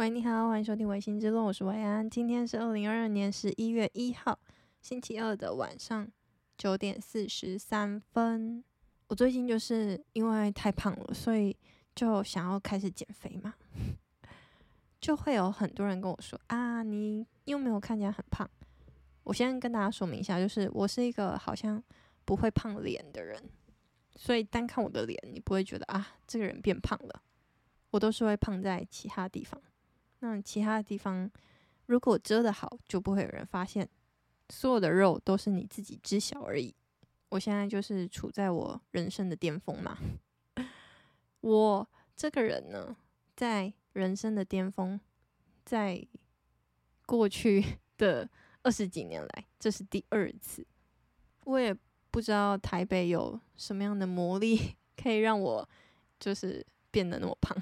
喂，你好，欢迎收听《微醺之论》，我是维安。今天是二零二二年十一月一号，星期二的晚上九点四十三分。我最近就是因为太胖了，所以就想要开始减肥嘛，就会有很多人跟我说啊，你又没有看起来很胖。我先跟大家说明一下，就是我是一个好像不会胖脸的人，所以单看我的脸，你不会觉得啊，这个人变胖了。我都是会胖在其他地方。那其他的地方，如果遮得好，就不会有人发现。所有的肉都是你自己知晓而已。我现在就是处在我人生的巅峰嘛。我这个人呢，在人生的巅峰，在过去 的二十几年来，这是第二次。我也不知道台北有什么样的魔力，可以让我就是变得那么胖。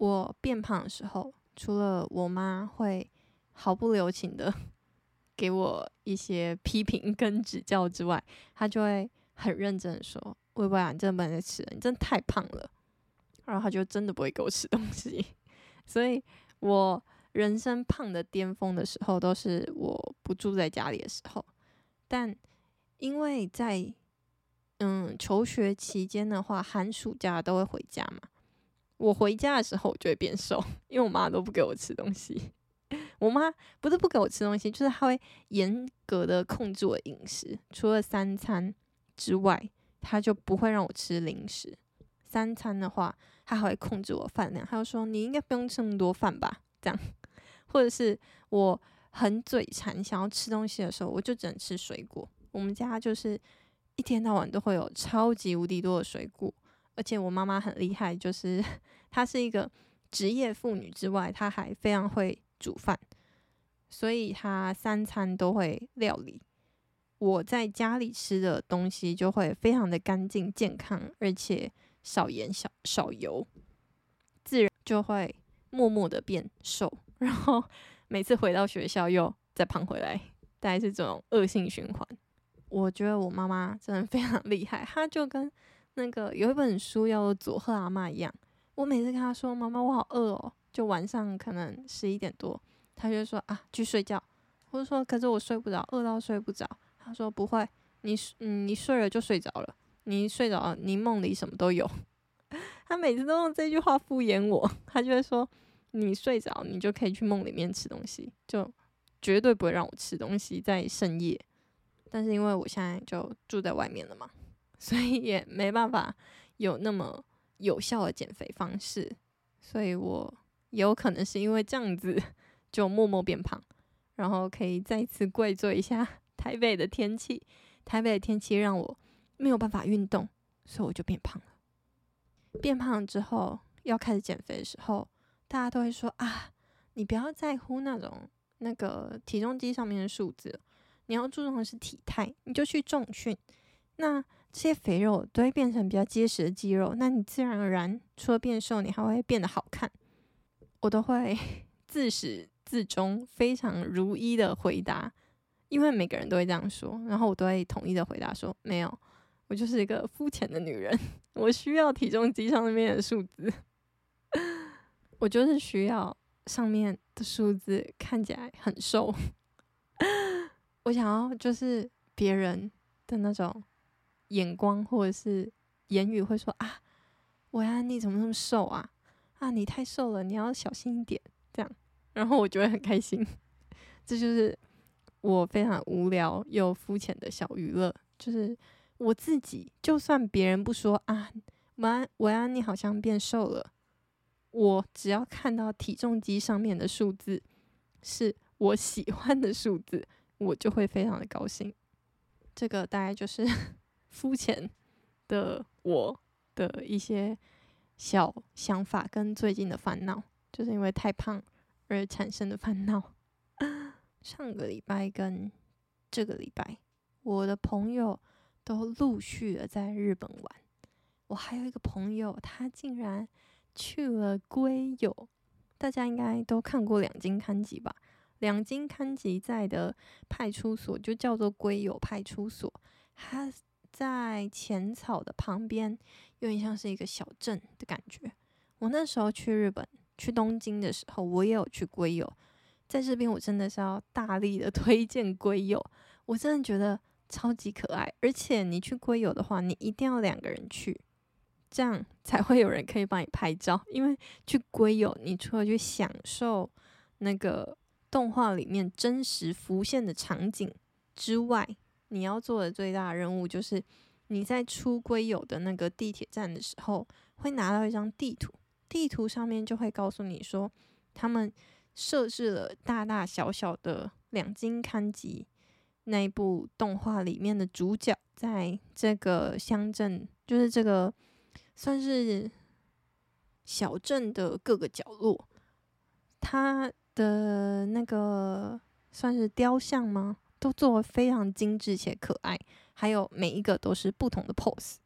我变胖的时候，除了我妈会毫不留情的 给我一些批评跟指教之外，她就会很认真的说：“薇薇啊，你真的不能再吃了，你真的太胖了。”然后她就真的不会给我吃东西。所以，我人生胖的巅峰的时候，都是我不住在家里的时候。但因为在嗯求学期间的话，寒暑假都会回家嘛。我回家的时候，我就会变瘦，因为我妈都不给我吃东西。我妈不是不给我吃东西，就是她会严格的控制我饮食，除了三餐之外，她就不会让我吃零食。三餐的话，她还会控制我饭量，她就说你应该不用吃那么多饭吧，这样。或者是我很嘴馋想要吃东西的时候，我就只能吃水果。我们家就是一天到晚都会有超级无敌多的水果。而且我妈妈很厉害，就是 她是一个职业妇女之外，她还非常会煮饭，所以她三餐都会料理。我在家里吃的东西就会非常的干净、健康，而且少盐、少少油，自然就会默默的变瘦。然后每次回到学校又再胖回来，大概是这种恶性循环。我觉得我妈妈真的非常 厉害，她就跟。那个有一本书叫《佐贺阿嬷》一样，我每次跟她说：“妈妈，我好饿哦。”就晚上可能十一点多，她就说：“啊，去睡觉。”或者说：“可是我睡不着，饿到睡不着。”她说：“不会，你嗯，你睡了就睡着了。你睡着，你梦里什么都有。”她每次都用这句话敷衍我，她就会说：“你睡着，你就可以去梦里面吃东西，就绝对不会让我吃东西在深夜。”但是因为我现在就住在外面了嘛。所以也没办法有那么有效的减肥方式，所以我有可能是因为这样子就默默变胖，然后可以再次跪坐一下台北的天气。台北的天气让我没有办法运动，所以我就变胖了。变胖之后要开始减肥的时候，大家都会说啊，你不要在乎那种那个体重机上面的数字，你要注重的是体态，你就去重训。那这些肥肉都会变成比较结实的肌肉，那你自然而然除了变瘦，你还会变得好看。我都会 自始至终非常如一的回答，因为每个人都会这样说，然后我都会统一的回答说：没有，我就是一个肤浅的女人，我需要体重机上面的数字，我就是需要上面的数字看起来很瘦，我想要就是别人的那种。眼光或者是言语会说啊，维安你怎么那么瘦啊？啊，你太瘦了，你要小心一点。这样，然后我就会很开心。这就是我非常无聊又肤浅的小娱乐，就是我自己，就算别人不说啊，维安维安你好像变瘦了，我只要看到体重机上面的数字是我喜欢的数字，我就会非常的高兴。这个大概就是。肤浅的我的一些小想法跟最近的烦恼，就是因为太胖而产生的烦恼。上个礼拜跟这个礼拜，我的朋友都陆续的在日本玩。我还有一个朋友，他竟然去了龟友。大家应该都看过两津勘吉吧？两津勘吉在的派出所就叫做龟友派出所，他。在浅草的旁边，有点像是一个小镇的感觉。我那时候去日本，去东京的时候，我也有去龟友，在这边我真的是要大力的 推荐龟友，我真的觉得超级可爱，而且你去龟友的话，你一定要两个人去，这样 才会有人可以帮你拍照，因为去龟友，你除了去享受那个动画里面真实浮现的场景之外，你要做的最大任务就是。你在出龟有的那个地铁站的时候，会拿到一张地图，地图上面就会告诉你说，他们设置了大大小小的两津勘吉那一部动画里面的主角，在这个乡镇，就是这个算是小镇的各个角落，他的那个算是雕像吗？都做的非常精致且可爱。还有每一个都是不同的 pose，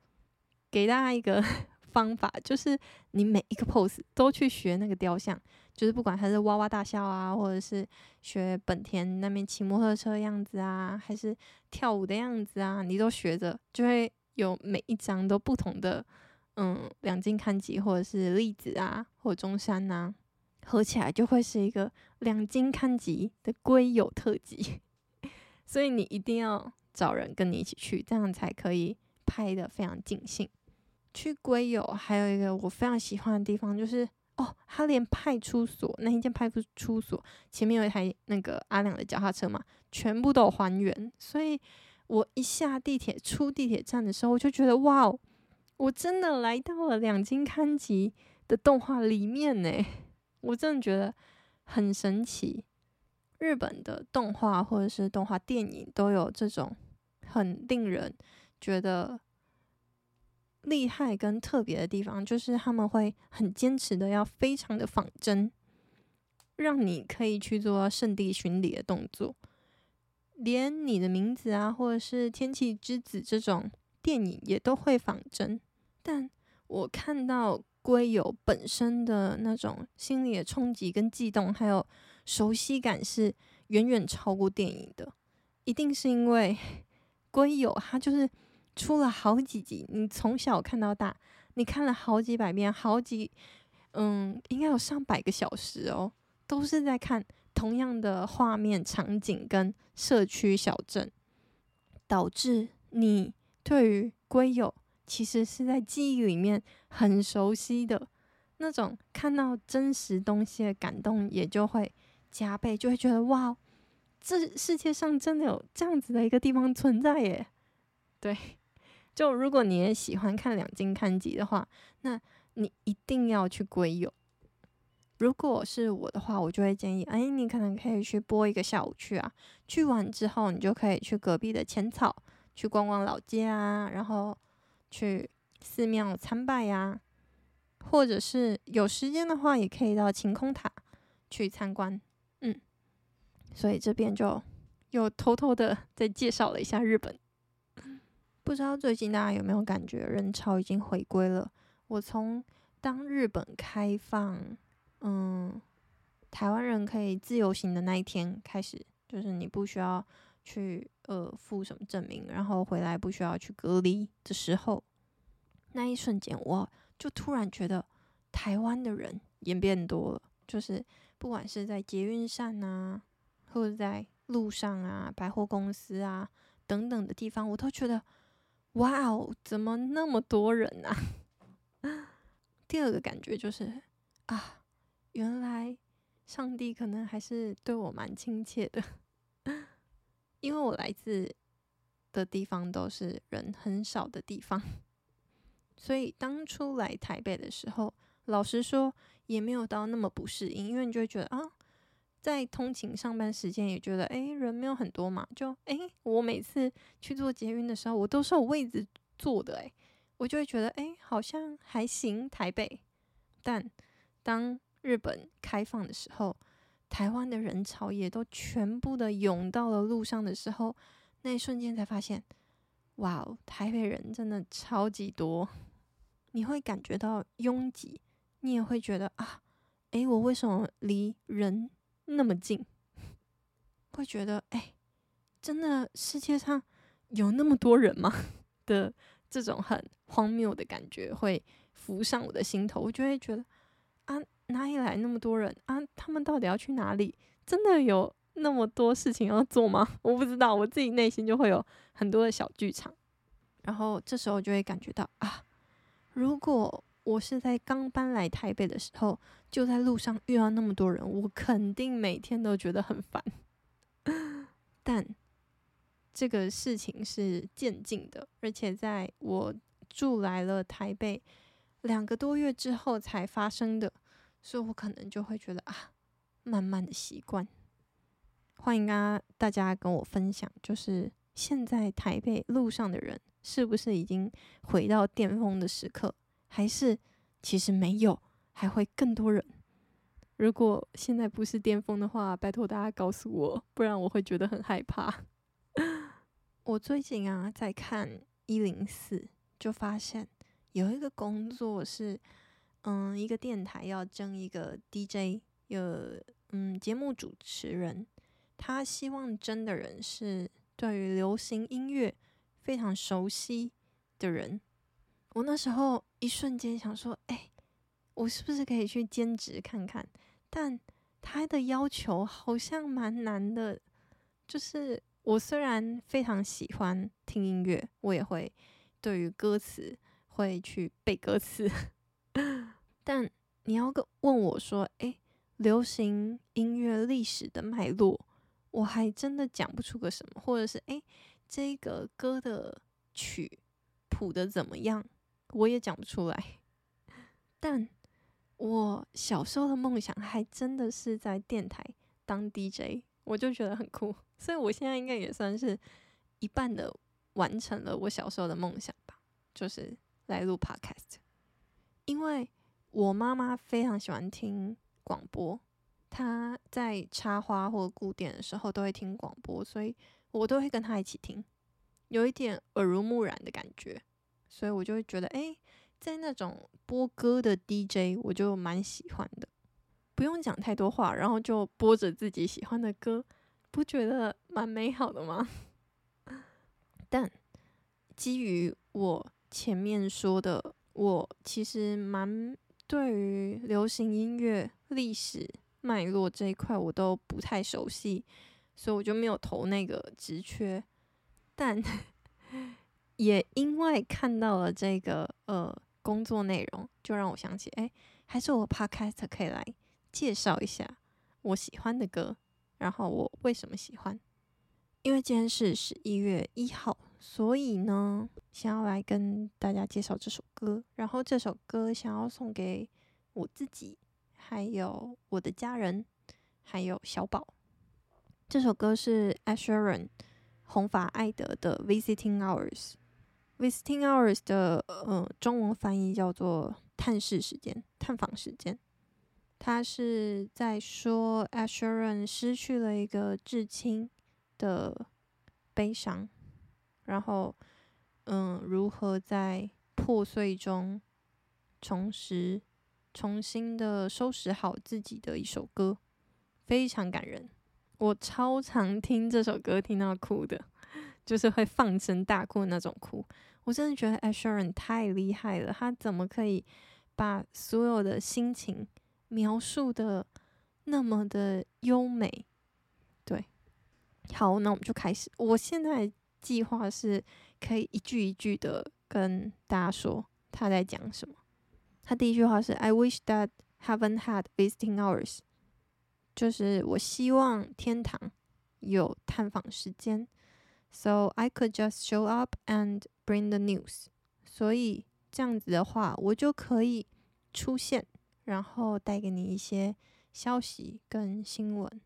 给大家一个 方法，就是你每一个 pose 都去学那个雕像，就是不管他是哇哇大笑啊，或者是学本田那边骑摩托车的样子啊，还是跳舞的样子啊，你都学着，就会有每一张都不同的，嗯，两金看吉或者是栗子啊，或者中山呐、啊，合起来就会是一个两金看吉的龟友特辑，所以你一定要。找人跟你一起去，这样才可以拍的非常尽兴。去龟友还有一个我非常喜欢的地方，就是哦，他连派出所那一间派出所前面有一台那个阿良的脚踏车嘛，全部都有还原。所以我一下地铁出地铁站的时候，我就觉得哇哦，我真的来到了两津勘吉的动画里面呢，我真的觉得很神奇。日本的动画或者是动画电影都有这种。很令人觉得厉害跟特别的地方，就是他们会很坚持的要非常的仿真，让你可以去做圣地巡礼的动作，连你的名字啊，或者是天气之子这种电影也都会仿真。但我看到龟有本身的那种心理的冲击跟悸动，还有熟悉感是远远超过电影的，一定是因为。龟有，它就是出了好几集，你从小看到大，你看了好几百遍，好几，嗯，应该有上百个小时哦，都是在看同样的画面、场景跟社区小镇，导致你对于龟有其实是在记忆里面很熟悉的那种，看到真实东西的感动也就会加倍，就会觉得哇。这世界上真的有这样子的一个地方存在耶？对，就如果你也喜欢看两津勘吉的话，那你一定要去龟有。如果是我的话，我就会建议，哎，你可能可以去播一个下午去啊。去完之后，你就可以去隔壁的浅草去逛逛老街啊，然后去寺庙参拜呀，或者是有时间的话，也可以到晴空塔去参观。所以这边就又偷偷的再介绍了一下日本。不知道最近大家有没有感觉人潮已经回归了？我从当日本开放，嗯，台湾人可以自由行的那一天开始，就是你不需要去呃附什么证明，然后回来不需要去隔离的时候，那一瞬间我就突然觉得台湾的人也变多了，就是不管是在捷运上啊。或者在路上啊、百货公司啊等等的地方，我都觉得，哇哦，怎么那么多人啊？第二个感觉就是啊，原来上帝可能还是对我蛮亲切的，因为我来自的地方都是人很少的地方，所以当初来台北的时候，老实说也没有到那么不适应，因为你就会觉得啊。在通勤上班时间也觉得，诶，人没有很多嘛，就诶，我每次去做捷运的时候，我都是有位置坐的，诶，我就会觉得，诶，好像还行。台北，但当日本开放的时候，台湾的人潮也都全部的涌到了路上的时候，那一瞬间才发现，哇哦，台北人真的超级多，你会感觉到拥挤，你也会觉得啊，诶，我为什么离人那么近，会觉得哎、真的世界上有那么多人吗？的这种很荒谬的感觉会浮上我的心头，我就会觉得啊，哪里来那么多人啊？他们到底要去哪里？真的有那么多事情要做吗？我不知道，我自己内心就会有很多的小剧场。然后这时候就会感觉到啊，如果我是在刚搬来台北的时候，就在路上遇到那么多人，我肯定每天都觉得很烦。但这个事情是渐进的，而且在我住来了台北两个多月之后才发生的，所以我可能就会觉得啊，慢慢的习惯。欢迎啊，大家跟我分享，就是现在台北路上的人是不是已经回到巅峰的时刻？还是其实没有，还会更多人。如果现在不是巅峰的话，拜托大家告诉我，不然我会觉得很害怕。我最近啊在看一零四，就发现有一个工作是，嗯，一个电台要征一个 DJ，有嗯节目主持人，他希望征的人是对于流行音乐非常熟悉的人。我那时候一瞬间想说，哎、我是不是可以去兼职看看？但他的要求好像蛮难的。就是我虽然非常喜欢听音乐，我也会对于歌词会去背歌词，但你要个问我说，哎、流行音乐历史的脉络，我还真的讲不出个什么，或者是哎、这个歌的曲谱的怎么样？我也讲不出来，但我小时候的梦想还真的是在电台当 DJ，我就觉得很酷，所以我现在应该也算是一半的完成了我小时候的梦想吧，就是来录 Podcast。因为我妈妈非常喜欢听广播，她在插花或顾店的时候都会听广播，所以我都会跟她一起听，有一点耳濡目染的感觉。所以我就会觉得，哎、在那种播歌的 DJ，我就蛮喜欢的，不用讲太多话，然后就播着自己喜欢的歌，不觉得蛮美好的吗？但基于我前面说的，我其实蛮对于流行音乐历史脉络这一块我都不太熟悉，所以我就没有投那个职缺，但。也因为看到了这个呃工作内容，就让我想起，哎，还是我 Podcast 可以来介绍一下我喜欢的歌，然后我为什么喜欢。因为今天是十一月一号，所以呢，想要来跟大家介绍这首歌。然后这首歌想要送给我自己，还有我的家人，还有小宝。这首歌是 Asherin 红发艾德的 Visiting Hours。Visiting hours 的呃中文翻译叫做探视时间、探访时间。他是在说 Asheran 失去了一个至亲的悲伤，然后嗯，如何在破碎中重拾、重新的收拾好自己的一首歌，非常感人。我超常听这首歌，听到哭的。就是会放声大哭的那种哭，我真的觉得 Ed Sheeran 太厉害了，他怎么可以把所有的心情描述的那么的优美？对，好，那我们就开始。我现在计划是可以一句一句的跟大家说他在讲什么。他第一句话是 "I wish that heaven had visiting hours"，就是我希望天堂有探访时间。So I could just show up and bring the news。所以这样子的话，我就可以出现，然后带给你一些消息跟新闻。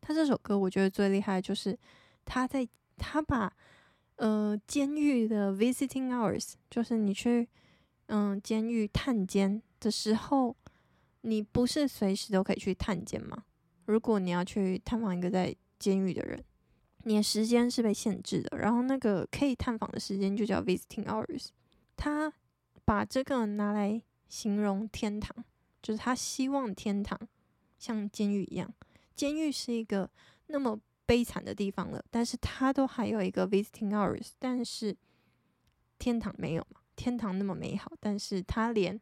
他这首歌我觉得最厉害就是他在他把呃监狱的 visiting hours，就是你去嗯、监狱探监的时候，你不是随时都可以去探监吗？如果你要去探访一个在监狱的人。你的时间是被限制的，然后那个可以探访的时间就叫 visiting hours。他把这个拿来形容天堂，就是他希望天堂像监狱一样。监狱是一个那么悲惨的地方了，但是他都还有一个 visiting hours。但是天堂没有嘛？天堂那么美好，但是他连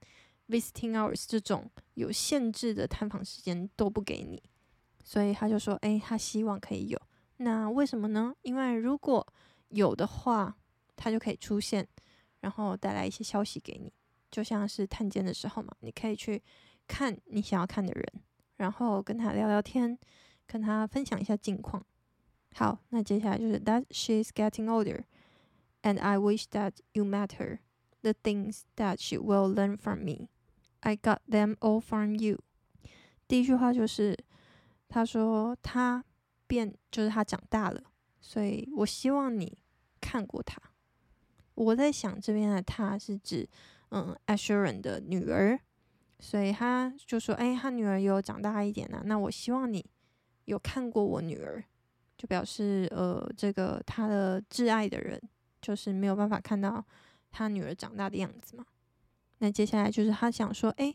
visiting hours 这种有限制的探访时间都不给你。所以他就说，诶，他希望可以有。那为什么呢？因为如果有的话，他就可以出现，然后带来一些消息给你，就像是探监的时候嘛，你可以去看你想要看的人，然后跟他聊聊天，跟他分享一下近况。好，那接下来就是 That she is getting older, and I wish that you met her. The things that she will learn from me, I got them all from you. 第一句话就是他说他变，就是他长大了，所以我希望你看过他。我在想这边的他是指嗯 Asheron 的女儿，所以他就说，哎，他女儿有长大一点了，那我希望你有看过我女儿。就表示，呃，这个他的挚爱的人就是没有办法看到他女儿长大的样子嘛。那接下来就是他想说，诶，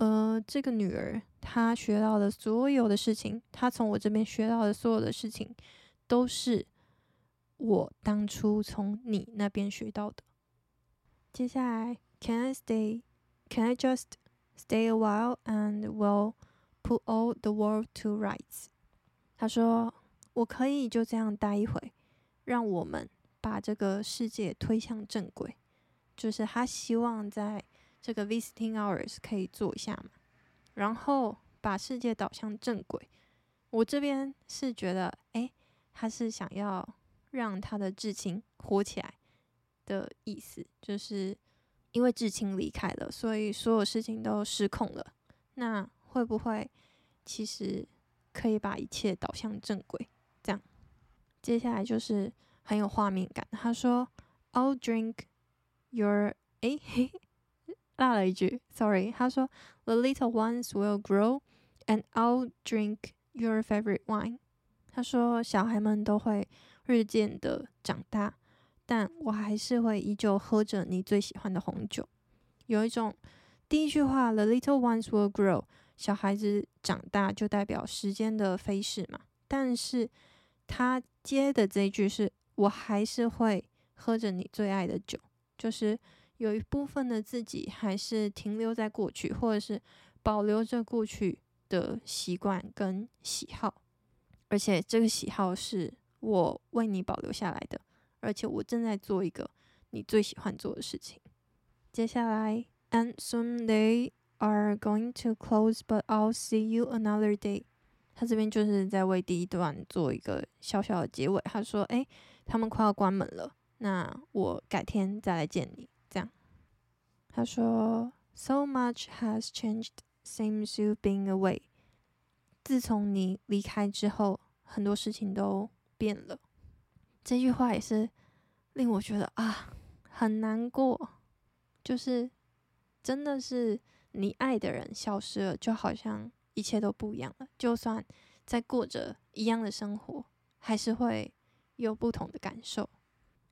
呃，这个女儿她学到的所有的事情，她从我这边学到的所有的事情，都是我当初从你那边学到的。接下来，Can I stay? Can I just stay a while and we'll put all the world to rights？她说。我可以就这样待一会，让我们把这个世界推向正轨。就是她希望在这个 visiting hours 可以做一下嘛，然后把世界导向正轨。我这边是觉得，诶，他是想要让他的至亲活起来的意思，就是因为至亲离开了，所以所有事情都失控了。那会不会其实可以把一切导向正轨？这样接下来就是很有画面感。他说：“I'll drink your…… 诶嘿，落了一句，sorry。他说：‘The little ones will grow, and I'll drink your favorite wine。’他说小孩们都会日渐的长大，但我还是会依旧喝着你最喜欢的红酒。有一种第一句话，‘The little ones will grow’，小孩子长大就代表时间的飞逝嘛，但是。”他接的这一句是：“我还是会喝着你最爱的酒。”就是有一部分的自己还是停留在过去，或者是保留着过去的习惯跟喜好，而且这个喜好是我为你保留下来的，而且我正在做一个你最喜欢做的事情。接下来，And soon they are going to close, but I'll see you another day. 他这边就是在为第一段做一个小小的结尾。他说：“诶，他们快要关门了，那我改天再来见你。”他说：“So much has changed since you've been away。”自从你离开之后，很多事情都变了。这句话也是令我觉得啊，很难过。就是真的是你爱的人消失了，就好像。一切都不一样了，就算在过着一样的生活，还是会有不同的感受。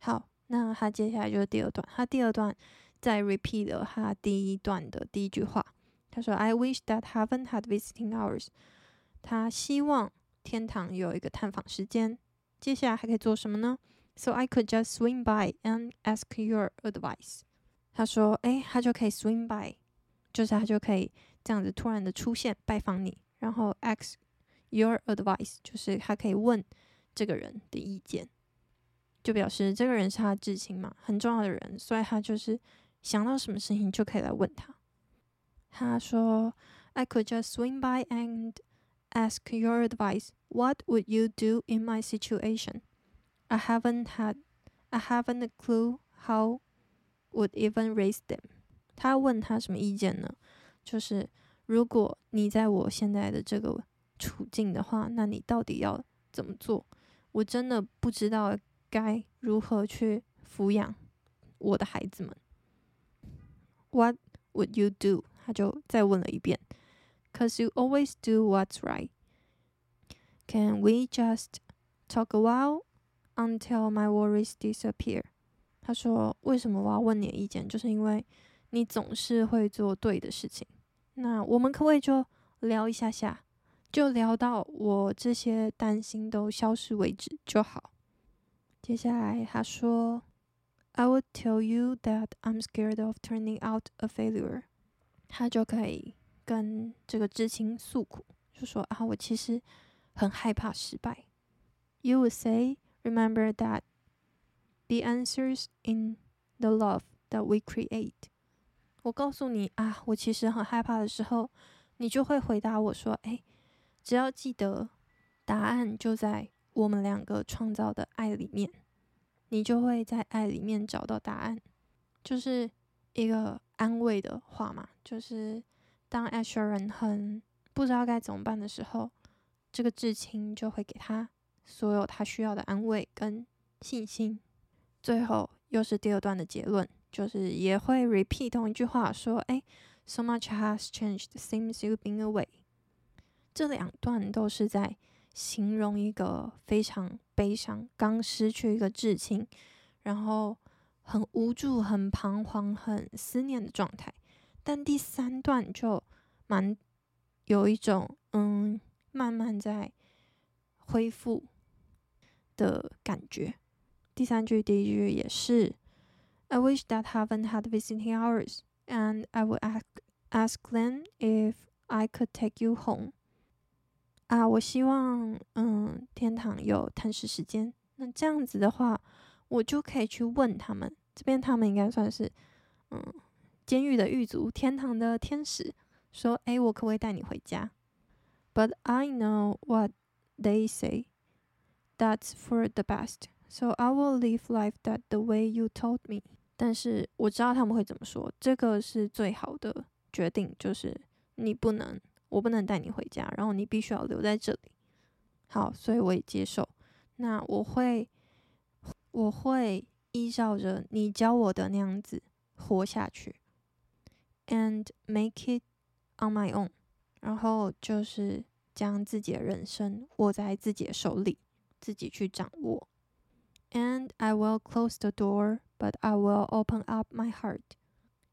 好，那他接下来就是第二段，他第二段再 repeat 了他第一段的第一句话。他说：“I wish that heaven had visiting hours。”他希望天堂有一个探访时间。接下来还可以做什么呢？So I could just swing by and ask your advice。他说：“诶，他就可以 swing by，就是他就可以。”这样子突然的出现拜访你，然后 ask your advice，就是他可以问这个人的意见，就表示这个人是他至亲嘛，很重要的人，所以他就是想到什么事情就可以来问他。他说：“I could just swing by and ask your advice. What would you do in my situation? I haven't had, I haven't a clue how would even raise them.” 他问他什么意见呢？就是如果你在我现在的这个处境的话，那你到底要怎么做？我真的不知道该如何去抚养我的孩子们。What would you do？他就再问了一遍。Cause you always do what's right. Can we just talk a while until my worries disappear？他说：“为什么我要问你的意见？就是因为你总是会做对的事情。”那我们可不可以就聊一下下，就聊到我这些担心都消失为止就好。接下来他说 ：“I would tell you that I'm scared of turning out a failure。” 他就可以跟这个至亲诉苦，就说啊，我其实很害怕失败。You would say, remember that the answers in the love that we create。我告诉你啊，我其实很害怕的时候，你就会回答我说，哎，只要记得答案就在我们两个创造的爱里面， 你就会在爱里面找到答案，就是一个。安慰的话嘛，就是当 Asher 人很不知道该怎么办的时候，这个至亲就会给他所有他需要的安慰跟信心。最后又是第二段的结论，就是也会 repeat 同一句话，说：“哎，so much has changed since you've been away。”这两段都是在形容一个非常悲伤，刚失去一个至亲，然后。很无助、很彷徨、很思念的状态，但第三段就蛮有一种嗯，慢慢在恢复的感觉。第三句、第一句也是：I wish that heaven had visiting hours, and I would ask ask Glenn if I could take you home。啊，我希望嗯，天堂有探视时间。那这样子的话。我就可以去问他们，这边他们应该算是，嗯，监狱的狱卒，天堂的天使，说，哎，我可不可以带你回家？But I know what they say. That's for the best. So I will live life that the way you told me. 但是我知道他们会怎么说，这个是最好的决定，就是你不能，我不能带你回家，然后你必须要留在这里。好，所以我也接受。那我会。我会依照着你教我的那样子活下去，and make it on my own，然后就是将自己的人生握在自己的手里，自己去掌握。And I will close the door, but I will open up my heart,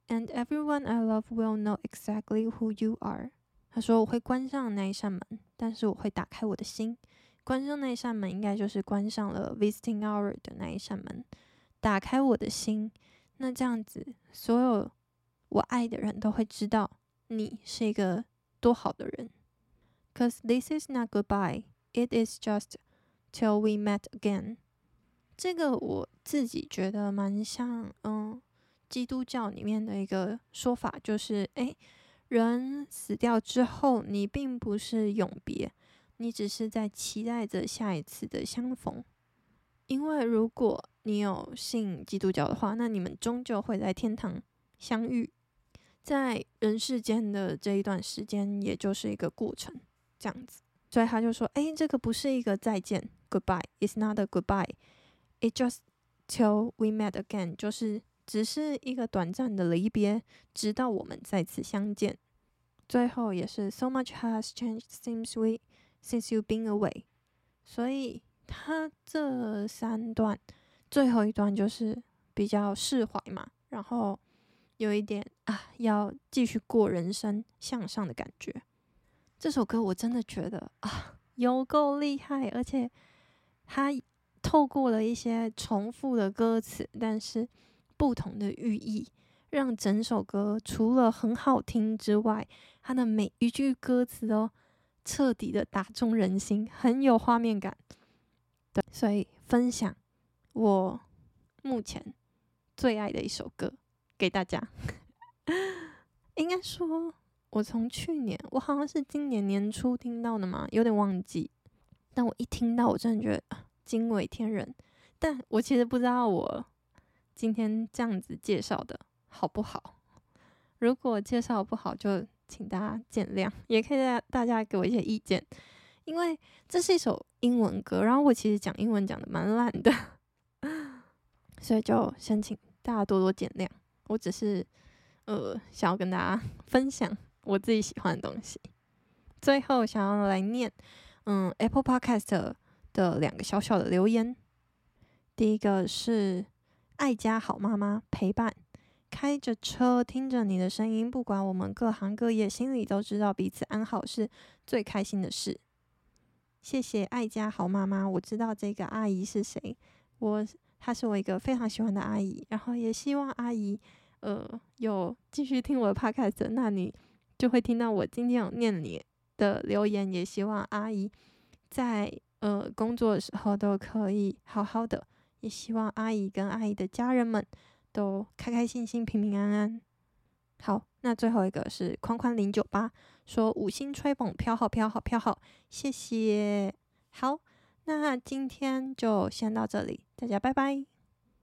and everyone I love will know exactly who you are。他说我会关上那一扇门，但是我会打开我的心。关上那一扇门，应该就是关上了 visiting hour 的那一扇门，打开我的心。那这样子，所有我爱的人都会知道你是一个多好的人。Cause this is not goodbye, it is just till we met again。这个我自己觉得蛮像，嗯，基督教里面的一个说法，就是，诶，人死掉之后，你并不是永别。你只是在期待着下一次的相逢，因为如果你有信基督教的话，那你们终究会在天堂相遇。在人世间的这一段时间，也就是一个过程，这样子。所以他就说：“诶，这个不是一个再见，Goodbye. It's not a goodbye. It just till we met again，就是只是一个短暂的离别，直到我们再次相见。最后也是，So much has changed since we。” Since you've been away，所以他这三段最后一段就是比较释怀嘛，然后有一点啊，要继续过人生向上的感觉。这首歌我真的觉得啊，有够厉害，而且他透过了一些重复的歌词，但是不同的寓意，让整首歌除了很好听之外，它的每一句歌词都。彻底的打中人心，很有画面感。对，所以分享我目前最爱的一首歌给大家。应该说，我从去年，我好像是今年年初听到的嘛，有点忘记。但我一听到，我真的觉得惊为天人。但我其实不知道我今天这样子介绍的好不好。如果介绍不好，就。请大家见谅，也可以大大家给我一些意见，因为这是一首英文歌，然后我其实讲英文讲的蛮烂的，所以就先请大家多多见谅。我只是呃想要跟大家 分享我自己喜欢的东西。最后想要来念嗯 Apple Podcast 的两个小小的留言，第一个是爱家好妈妈陪伴。开着车，听着你的声音，不管我们各行各业，心里都知道彼此安好是最开心的事。谢谢爱家好妈妈，我知道这个阿姨是谁，我她是我一个非常喜欢的阿姨，然后也希望阿姨，呃有继续听我的 podcast，那你就会听到我今天有念你的留言。也希望阿姨在呃工作的时候都可以好好的，也希望阿姨跟阿姨的家人们都开开心心、平平安安。好，那最后一个是宽宽零九八说五星吹捧，飘好飘好飘好，谢谢。好，那今天就先到这里，大家拜拜。